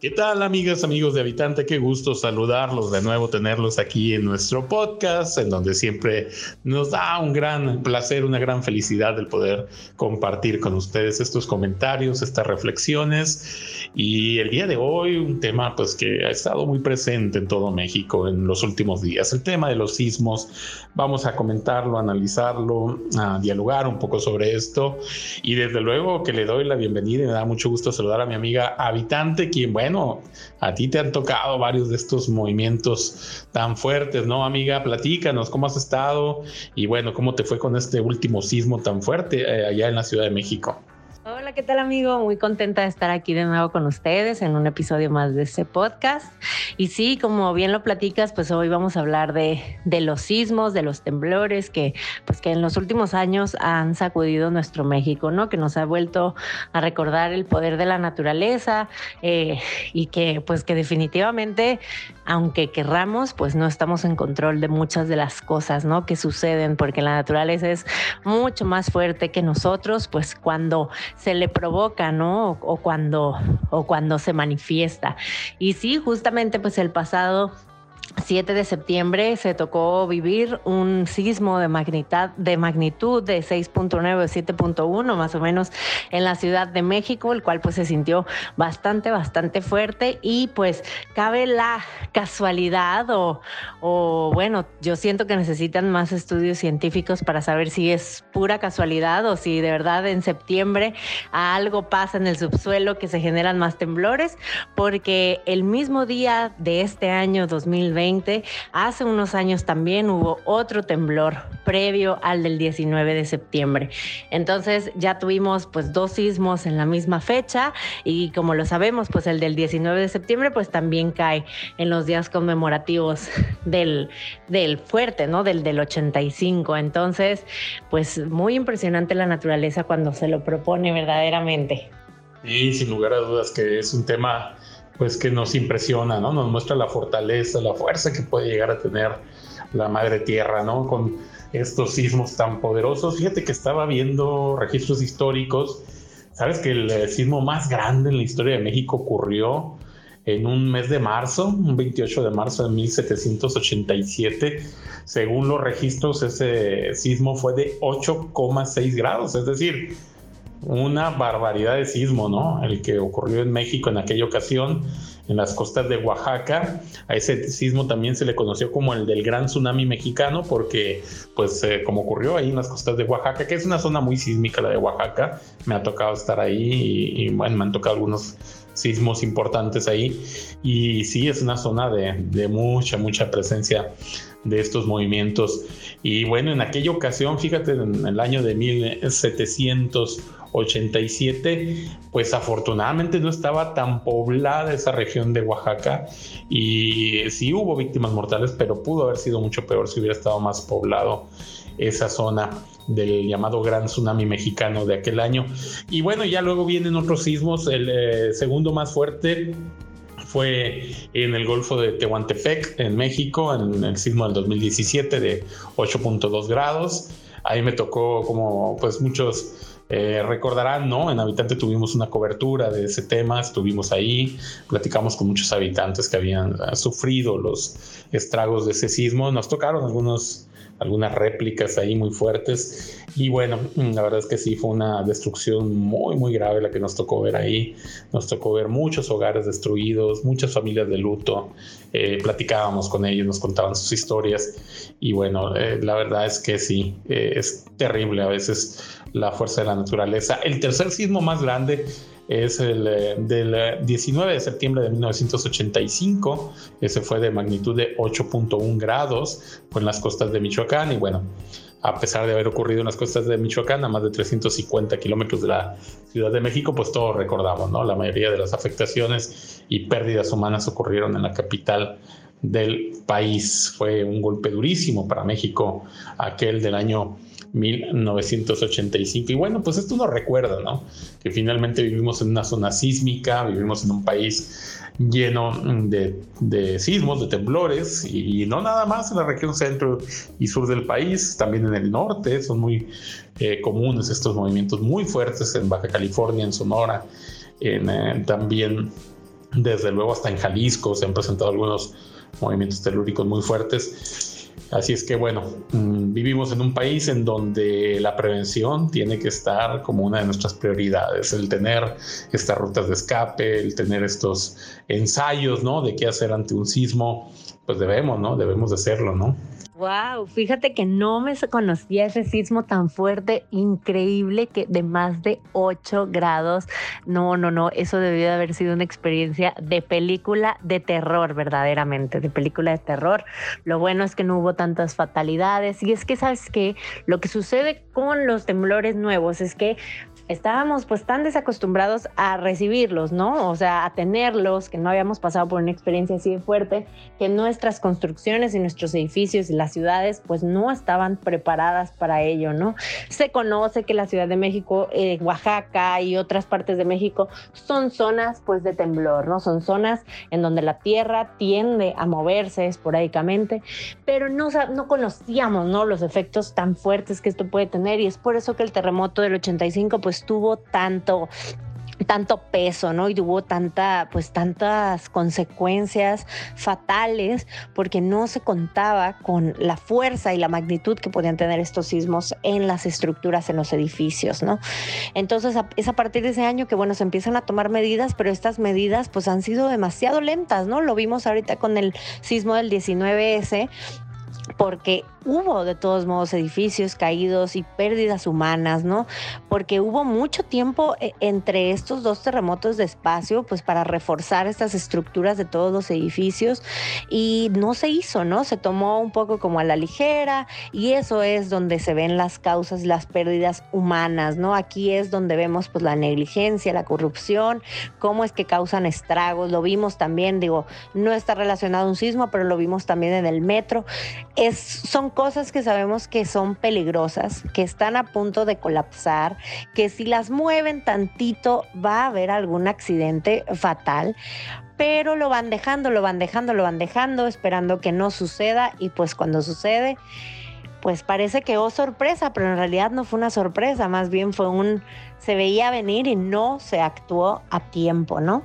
¿Qué tal amigas, amigos de Habitante? Qué gusto saludarlos de nuevo, tenerlos aquí en nuestro podcast, en donde siempre nos da un gran placer, una gran felicidad el poder compartir con ustedes estos comentarios, estas reflexiones. Y el día de hoy un tema pues que ha estado muy presente en todo México en los últimos días, el tema de los sismos. Vamos a comentarlo, analizarlo, a dialogar un poco sobre esto. Y desde luego que le doy la bienvenida y me da mucho gusto saludar a mi amiga Habitante, quien, bueno, bueno, a ti te han tocado varios de estos movimientos tan fuertes, ¿no, amiga? Platícanos, ¿cómo has estado? Y bueno, ¿cómo te fue con este último sismo tan fuerte eh, allá en la Ciudad de México? ¿Qué tal amigo? Muy contenta de estar aquí de nuevo con ustedes en un episodio más de este podcast. Y sí, como bien lo platicas, pues hoy vamos a hablar de, de los sismos, de los temblores que, pues que en los últimos años han sacudido nuestro México, ¿no? Que nos ha vuelto a recordar el poder de la naturaleza eh, y que, pues que definitivamente, aunque querramos, pues no estamos en control de muchas de las cosas, ¿no? Que suceden, porque la naturaleza es mucho más fuerte que nosotros, pues cuando se le provoca, ¿no? O, cuando, o cuando se manifiesta. Y sí, justamente pues el pasado 7 de septiembre se tocó vivir un sismo de magnitud de, magnitud de 6.9 o 7.1 más o menos en la Ciudad de México, el cual pues se sintió bastante, bastante fuerte. Y pues cabe la casualidad o, bueno, yo siento que necesitan más estudios científicos para saber si es pura casualidad o si de verdad en septiembre algo pasa en el subsuelo que se generan más temblores, porque el mismo día de este año 2020 Hace unos años también hubo otro temblor previo al del 19 de septiembre. Entonces ya tuvimos pues dos sismos en la misma fecha y como lo sabemos pues el del 19 de septiembre pues también cae en los días conmemorativos del, del fuerte, ¿no? Del del 85. Entonces pues muy impresionante la naturaleza cuando se lo propone verdaderamente. Y sin lugar a dudas que es un tema pues que nos impresiona, ¿no? Nos muestra la fortaleza, la fuerza que puede llegar a tener la madre tierra, ¿no? Con estos sismos tan poderosos. Fíjate que estaba viendo registros históricos. Sabes que el eh, sismo más grande en la historia de México ocurrió en un mes de marzo, un 28 de marzo de 1787. Según los registros, ese sismo fue de 8,6 grados, es decir, una barbaridad de sismo, ¿no? El que ocurrió en México en aquella ocasión, en las costas de Oaxaca. A ese sismo también se le conoció como el del gran tsunami mexicano, porque, pues, eh, como ocurrió ahí en las costas de Oaxaca, que es una zona muy sísmica la de Oaxaca, me ha tocado estar ahí y, bueno, me han tocado algunos sismos importantes ahí. Y sí, es una zona de, de mucha, mucha presencia de estos movimientos. Y bueno, en aquella ocasión, fíjate, en el año de 1700 87, pues afortunadamente no estaba tan poblada esa región de Oaxaca y sí hubo víctimas mortales, pero pudo haber sido mucho peor si hubiera estado más poblado esa zona del llamado gran tsunami mexicano de aquel año. Y bueno, ya luego vienen otros sismos, el eh, segundo más fuerte fue en el Golfo de Tehuantepec, en México, en el sismo del 2017 de 8.2 grados. Ahí me tocó como pues muchos eh, recordarán, ¿no? En Habitante tuvimos una cobertura de ese tema, estuvimos ahí, platicamos con muchos habitantes que habían ah, sufrido los estragos de ese sismo. Nos tocaron algunos algunas réplicas ahí muy fuertes. Y bueno, la verdad es que sí, fue una destrucción muy, muy grave la que nos tocó ver ahí. Nos tocó ver muchos hogares destruidos, muchas familias de luto. Eh, platicábamos con ellos, nos contaban sus historias. Y bueno, eh, la verdad es que sí, eh, es terrible a veces la fuerza de la naturaleza. El tercer sismo más grande es el eh, del 19 eh, de septiembre de 1985, ese fue de magnitud de 8.1 grados, en las costas de Michoacán y bueno, a pesar de haber ocurrido en las costas de Michoacán, a más de 350 kilómetros de la Ciudad de México, pues todos recordamos, ¿no? La mayoría de las afectaciones y pérdidas humanas ocurrieron en la capital del país. Fue un golpe durísimo para México, aquel del año 1985. Y bueno, pues esto nos recuerda, ¿no? Que finalmente vivimos en una zona sísmica, vivimos en un país lleno de, sismos, de temblores, y, no nada más en la región centro y sur del país, también en el norte, son muy eh, comunes estos movimientos muy fuertes en Baja California, en Sonora, en, eh, también desde luego hasta en Jalisco se han presentado algunos movimientos telúricos muy fuertes. Así es que bueno, mm, vivimos en un país en donde la prevención tiene que estar como una de nuestras prioridades, el tener estas rutas de escape, el tener estos ensayos, ¿no? De qué hacer ante un sismo, pues debemos, ¿no? Debemos de hacerlo, ¿no? Wow, fíjate que no me conocía ese sismo tan fuerte, increíble, que de más de 8 grados. No, no, no, eso debió de haber sido una experiencia de película de terror, verdaderamente, de película de terror. Lo bueno es que no hubo tantas fatalidades y es que, ¿sabes qué? Lo que sucede con los temblores nuevos es que estábamos pues tan desacostumbrados a recibirlos, ¿no? O sea, a tenerlos, que no habíamos pasado por una experiencia así de fuerte, que nuestras construcciones y nuestros edificios y las ciudades pues no estaban preparadas para ello, ¿no? Se conoce que la Ciudad de México, eh, Oaxaca y otras partes de México son zonas pues de temblor, ¿no? Son zonas en donde la tierra tiende a moverse esporádicamente, pero no, no conocíamos, ¿no? Los efectos tan fuertes que esto puede tener y es por eso que el terremoto del 85 pues tuvo tanto tanto peso, ¿no? Y tuvo tanta, pues tantas consecuencias fatales porque no se contaba con la fuerza y la magnitud que podían tener estos sismos en las estructuras, en los edificios, ¿no? Entonces es a partir de ese año que, bueno, se empiezan a tomar medidas, pero estas medidas pues han sido demasiado lentas, ¿no? Lo vimos ahorita con el sismo del 19S, porque hubo de todos modos edificios caídos y pérdidas humanas, ¿no? Porque hubo mucho tiempo eh, entre estos dos terremotos de espacio, pues para reforzar estas estructuras de todos los edificios y no se hizo, ¿no? Se tomó un poco como a la ligera y eso es donde se ven las causas, las pérdidas humanas, ¿no? Aquí es donde vemos pues la negligencia, la corrupción, cómo es que causan estragos, lo vimos también, digo, no está relacionado a un sismo, pero lo vimos también en el metro. Es, son cosas que sabemos que son peligrosas, que están a punto de colapsar, que si las mueven tantito va a haber algún accidente fatal, pero lo van dejando, lo van dejando, lo van dejando, esperando que no suceda y pues cuando sucede, pues parece que oh sorpresa, pero en realidad no fue una sorpresa, más bien fue un, se veía venir y no se actuó a tiempo, ¿no?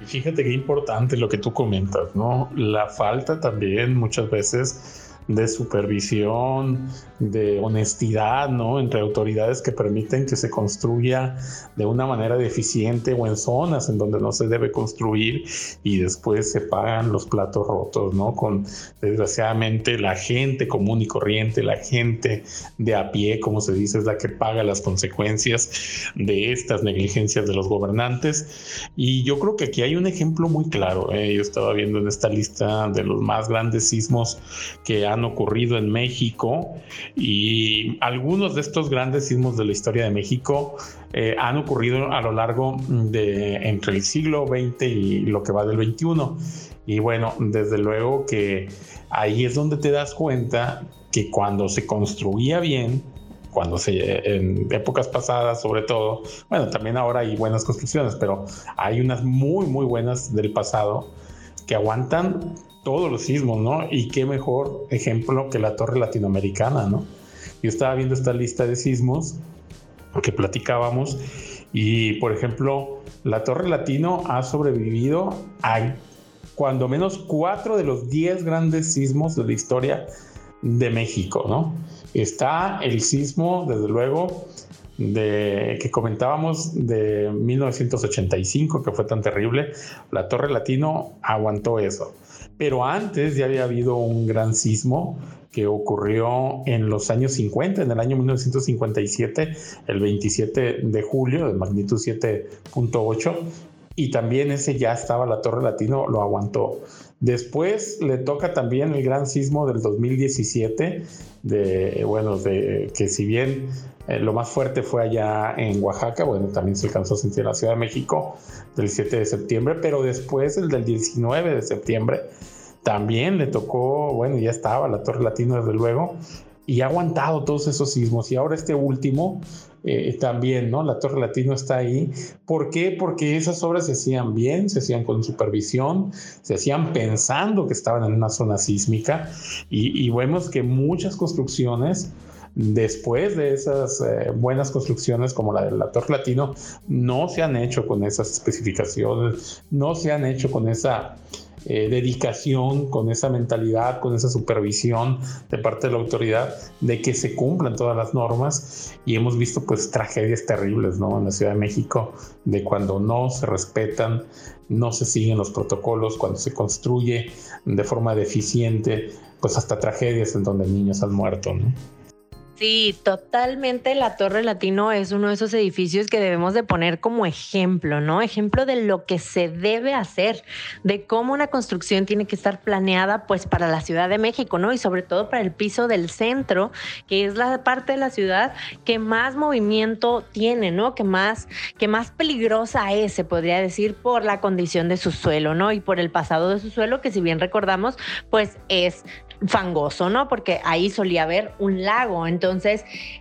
Y fíjate qué importante lo que tú comentas, ¿no? La falta también muchas veces de supervisión, de honestidad, ¿no? Entre autoridades que permiten que se construya de una manera deficiente o en zonas en donde no se debe construir y después se pagan los platos rotos, ¿no? Con desgraciadamente la gente común y corriente, la gente de a pie, como se dice, es la que paga las consecuencias de estas negligencias de los gobernantes. Y yo creo que aquí hay un ejemplo muy claro. ¿eh? Yo estaba viendo en esta lista de los más grandes sismos que han ocurrido en México y algunos de estos grandes sismos de la historia de México eh, han ocurrido a lo largo de entre el siglo XX y lo que va del XXI. Y bueno, desde luego que ahí es donde te das cuenta que cuando se construía bien, cuando se en épocas pasadas sobre todo, bueno, también ahora hay buenas construcciones, pero hay unas muy muy buenas del pasado que aguantan todos los sismos, ¿no? Y qué mejor ejemplo que la torre latinoamericana, ¿no? Yo estaba viendo esta lista de sismos que platicábamos y, por ejemplo, la torre latino ha sobrevivido a cuando menos cuatro de los diez grandes sismos de la historia de México, ¿no? Está el sismo, desde luego, de que comentábamos de 1985, que fue tan terrible. La Torre Latino aguantó eso. Pero antes ya había habido un gran sismo que ocurrió en los años 50, en el año 1957, el 27 de julio, de magnitud 7.8, y también ese ya estaba la Torre Latino, lo aguantó. Después le toca también el gran sismo del 2017, de, bueno, de que si bien eh, lo más fuerte fue allá en Oaxaca, bueno, también se alcanzó a sentir en la Ciudad de México del 7 de septiembre, pero después el del 19 de septiembre también le tocó, bueno, ya estaba la Torre Latino desde luego, y ha aguantado todos esos sismos. Y ahora este último eh, también, ¿no? La Torre Latino está ahí. ¿Por qué? Porque esas obras se hacían bien, se hacían con supervisión, se hacían pensando que estaban en una zona sísmica y, y vemos que muchas construcciones después de esas eh, buenas construcciones como la del Torre Latino, no se han hecho con esas especificaciones, no se han hecho con esa eh, dedicación, con esa mentalidad, con esa supervisión de parte de la autoridad de que se cumplan todas las normas y hemos visto pues tragedias terribles, ¿no? En la Ciudad de México de cuando no se respetan, no se siguen los protocolos, cuando se construye de forma deficiente, pues hasta tragedias en donde niños han muerto, ¿no? Sí, totalmente la Torre Latino es uno de esos edificios que debemos de poner como ejemplo, ¿no? Ejemplo de lo que se debe hacer, de cómo una construcción tiene que estar planeada pues para la Ciudad de México, ¿no? Y sobre todo para el piso del centro, que es la parte de la ciudad que más movimiento tiene, ¿no? Que más que más peligrosa es, se podría decir, por la condición de su suelo, ¿no? Y por el pasado de su suelo que si bien recordamos, pues es fangoso, ¿no? Porque ahí solía haber un lago. Entonces,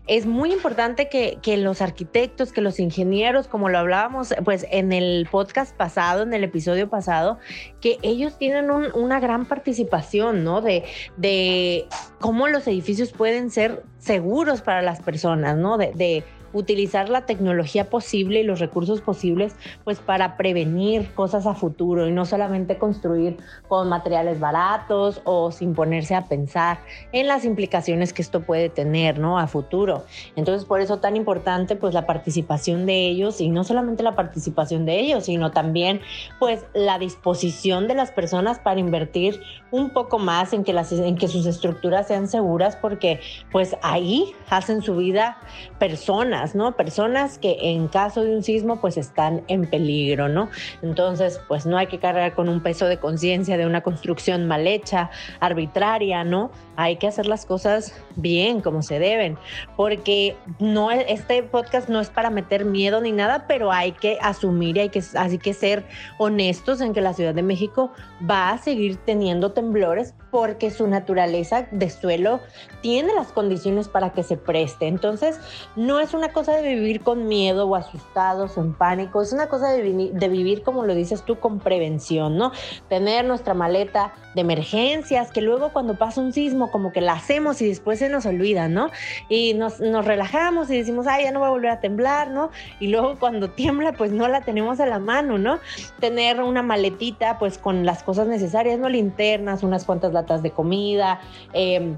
es muy importante que, los arquitectos, que los ingenieros, como lo hablábamos pues en el podcast pasado, en el episodio pasado, que ellos tienen una gran participación, ¿no? De, de cómo los edificios pueden ser seguros para las personas, ¿no? de utilizar la tecnología posible y los recursos posibles pues para prevenir cosas a futuro y no solamente construir con materiales baratos o sin ponerse a pensar en las implicaciones que esto puede tener, ¿no? a futuro. Entonces, por eso tan importante pues la participación de ellos y no solamente la participación de ellos, sino también pues la disposición de las personas para invertir un poco más en que las en que sus estructuras sean seguras porque pues ahí hacen su vida personas ¿no? Personas que en caso de un sismo pues están en peligro, ¿no? Entonces, pues no hay que cargar con un peso de conciencia de una construcción mal hecha, arbitraria, ¿no? Hay que hacer las cosas bien, como se deben, porque no este podcast no es para meter miedo ni nada, pero hay que asumir y hay que así que ser honestos en que la Ciudad de México va a seguir teniendo temblores porque su naturaleza de suelo tiene las condiciones para que se preste. Entonces, no es una cosa de vivir con miedo o asustados o en pánico, es una cosa de, vivir, como lo dices tú, con prevención, ¿no? Tener nuestra maleta de emergencias, que luego cuando pasa un sismo, como que la hacemos y después se nos olvida, ¿no? Y nos, nos relajamos y decimos, ay, ya no va a volver a temblar, ¿no? Y luego cuando tiembla, pues no la tenemos a la mano, ¿no? Tener una maletita, pues con las cosas necesarias, ¿no? Linternas, unas cuantas latas de comida, eh,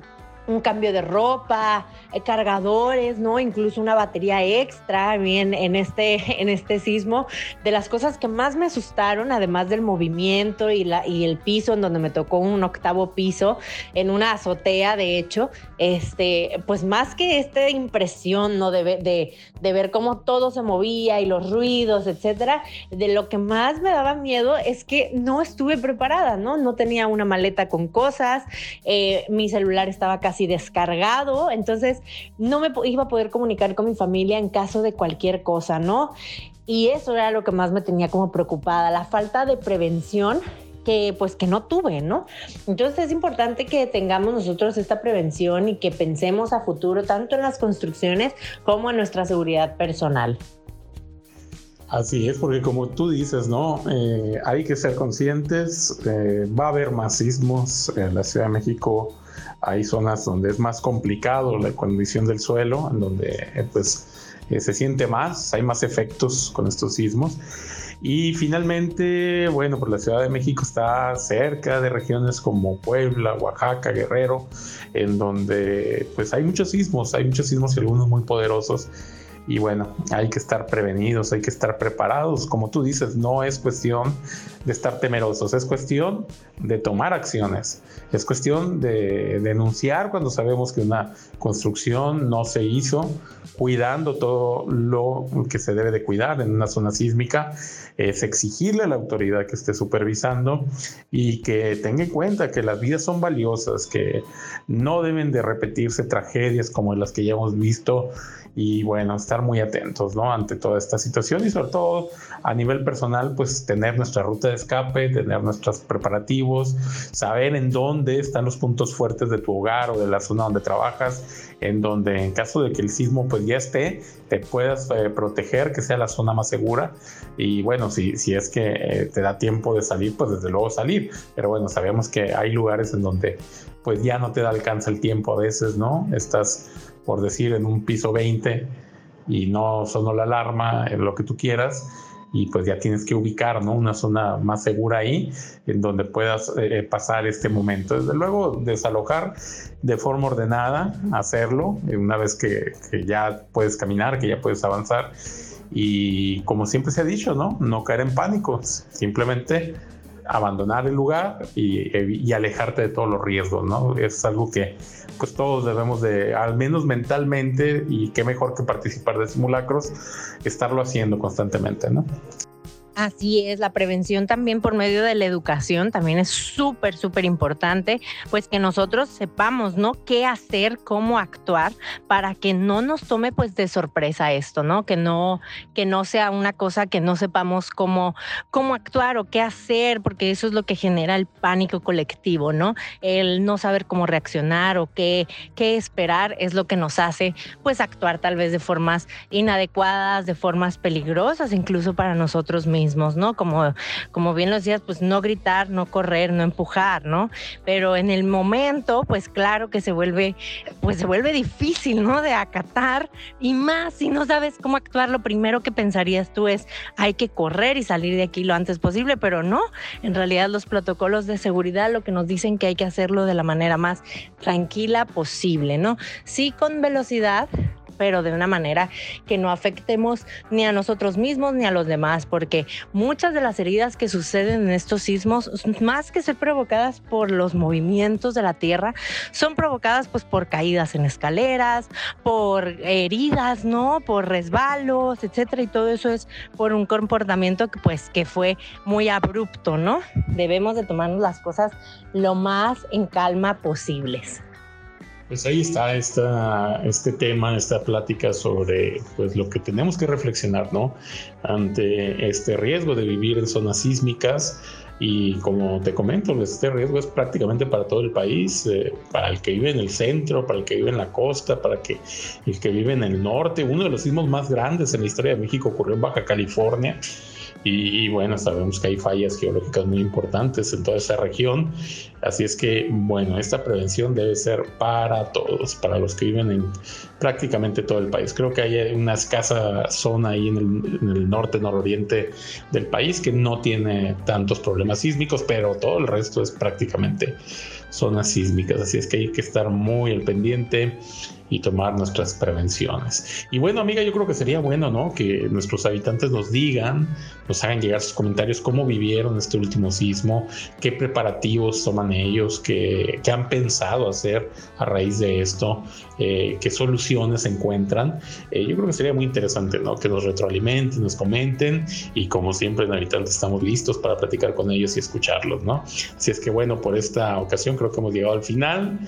un cambio de ropa, eh, cargadores, ¿no? Incluso una batería extra bien en este, en este sismo. De las cosas que más me asustaron, además del movimiento y, la, y el piso, en donde me tocó un octavo piso, en una azotea, de hecho, este, pues más que esta impresión, ¿no? De, de, de ver cómo todo se movía y los ruidos, etcétera, de lo que más me daba miedo es que no estuve preparada, ¿no? No tenía una maleta con cosas, eh, mi celular estaba casi descargado, entonces no me iba a poder comunicar con mi familia en caso de cualquier cosa, ¿no? Y eso era lo que más me tenía como preocupada, la falta de prevención que pues que no tuve, ¿no? Entonces es importante que tengamos nosotros esta prevención y que pensemos a futuro tanto en las construcciones como en nuestra seguridad personal. Así es, porque como tú dices, ¿no? Eh, hay que ser conscientes, eh, va a haber más sismos en la Ciudad de México, hay zonas donde es más complicado la condición del suelo, en donde eh, pues se siente más, hay más efectos con estos sismos. Y finalmente, bueno, pues la Ciudad de México está cerca de regiones como Puebla, Oaxaca, Guerrero, en donde pues hay muchos sismos, hay muchos sismos y algunos muy poderosos y bueno, hay que estar prevenidos, hay que estar preparados. Como tú dices, no es cuestión de estar temerosos, es cuestión de tomar acciones, es cuestión de denunciar cuando sabemos que una construcción no se hizo, cuidando todo lo que se debe de cuidar en una zona sísmica, es exigirle a la autoridad que esté supervisando y que tenga en cuenta que las vidas son valiosas, que no deben de repetirse tragedias como las que ya hemos visto y bueno, estar muy atentos, ¿no? Ante toda esta situación y sobre todo a nivel personal, pues tener nuestra ruta de escape, tener nuestros preparativos, saber en dónde están los puntos fuertes de tu hogar o de la zona donde trabajas, en donde en caso de que el sismo pues ya esté, te puedas eh, proteger, que sea la zona más segura y bueno, si, si es que eh, te da tiempo de salir, pues desde luego salir, pero bueno, sabemos que hay lugares en donde pues ya no te da alcanza el tiempo a veces, ¿no? Estás, por decir, en un piso 20 y no sonó la alarma, en lo que tú quieras, y pues ya tienes que ubicar ¿no? una zona más segura ahí en donde puedas eh, pasar este momento. Desde luego, desalojar de forma ordenada, hacerlo una vez que, que, ya puedes caminar, que ya puedes avanzar y como siempre se ha dicho, ¿no? No caer en pánico, simplemente abandonar el lugar y, alejarte de todos los riesgos, ¿no? Es algo que pues todos debemos de, al menos mentalmente, y qué mejor que participar de simulacros, estarlo haciendo constantemente, ¿no? Así es, la prevención también por medio de la educación también es súper, súper importante, pues que nosotros sepamos, ¿no? Qué hacer, cómo actuar para que no nos tome pues de sorpresa esto, ¿no? Que no, que no sea una cosa que no sepamos cómo, cómo actuar o qué hacer, porque eso es lo que genera el pánico colectivo, ¿no? El no saber cómo reaccionar o qué, qué esperar es lo que nos hace pues actuar tal vez de formas inadecuadas, de formas peligrosas, incluso para nosotros mismos. ¿No? Como, como bien lo decías, pues no gritar, no correr, no empujar, ¿no? Pero en el momento, pues claro que se vuelve, pues se vuelve difícil, ¿no? De acatar y más si no sabes cómo actuar, lo primero que pensarías tú es, hay que correr y salir de aquí lo antes posible, pero no, en realidad los protocolos de seguridad lo que nos dicen que hay que hacerlo de la manera más tranquila posible, ¿no? Sí con velocidad, pero de una manera que no afectemos ni a nosotros mismos ni a los demás, porque muchas de las heridas que suceden en estos sismos, más que ser provocadas por los movimientos de la tierra, son provocadas pues por caídas en escaleras, por heridas, ¿no? Por resbalos, etcétera, y todo eso es por un comportamiento que pues que fue muy abrupto, ¿no? Debemos de tomarnos las cosas lo más en calma posibles. Pues ahí está esta, este tema, esta plática sobre pues, lo que tenemos que reflexionar, ¿no? Ante este riesgo de vivir en zonas sísmicas. Y como te comento, pues, este riesgo es prácticamente para todo el país, eh, para el que vive en el centro, para el que vive en la costa, para que, el que vive en el norte. Uno de los sismos más grandes en la historia de México ocurrió en Baja California y, bueno, sabemos que hay fallas geológicas muy importantes en toda esa región. Así es que, bueno, esta prevención debe ser para todos, para los que viven en prácticamente todo el país. Creo que hay una escasa zona ahí en el, en norte, nororiente del país que no tiene tantos problemas sísmicos, pero todo el resto es prácticamente zonas sísmicas. Así es que hay que estar muy al pendiente y tomar nuestras prevenciones. Y bueno, amiga, yo creo que sería bueno, ¿no? Que nuestros habitantes nos digan, nos hagan llegar sus comentarios cómo vivieron este último sismo, qué preparativos toman ellos, qué, qué han pensado hacer a raíz de esto, eh, qué soluciones encuentran. Eh, yo creo que sería muy interesante, ¿no? Que nos retroalimenten, nos comenten y como siempre en Habitantes estamos listos para platicar con ellos y escucharlos, ¿no? Así es que bueno, por esta ocasión creo que hemos llegado al final.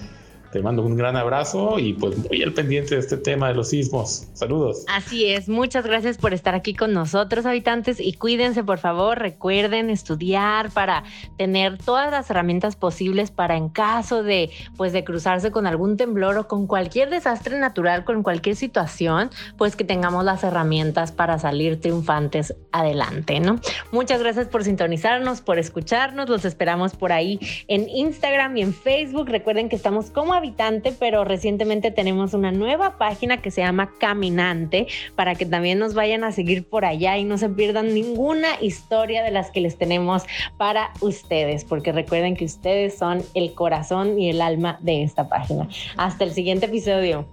Te mando un gran abrazo y pues muy al pendiente de este tema de los sismos. Saludos. Así es, muchas gracias por estar aquí con nosotros, habitantes, y cuídense, por favor, recuerden estudiar para tener todas las herramientas posibles para en caso de pues de cruzarse con algún temblor o con cualquier desastre natural, con cualquier situación, pues que tengamos las herramientas para salir triunfantes adelante, ¿no? Muchas gracias por sintonizarnos, por escucharnos, los esperamos por ahí en Instagram y en Facebook. Recuerden que estamos como habitante, pero recientemente tenemos una nueva página que se llama Caminante para que también nos vayan a seguir por allá y no se pierdan ninguna historia de las que les tenemos para ustedes, porque recuerden que ustedes son el corazón y el alma de esta página. Hasta el siguiente episodio.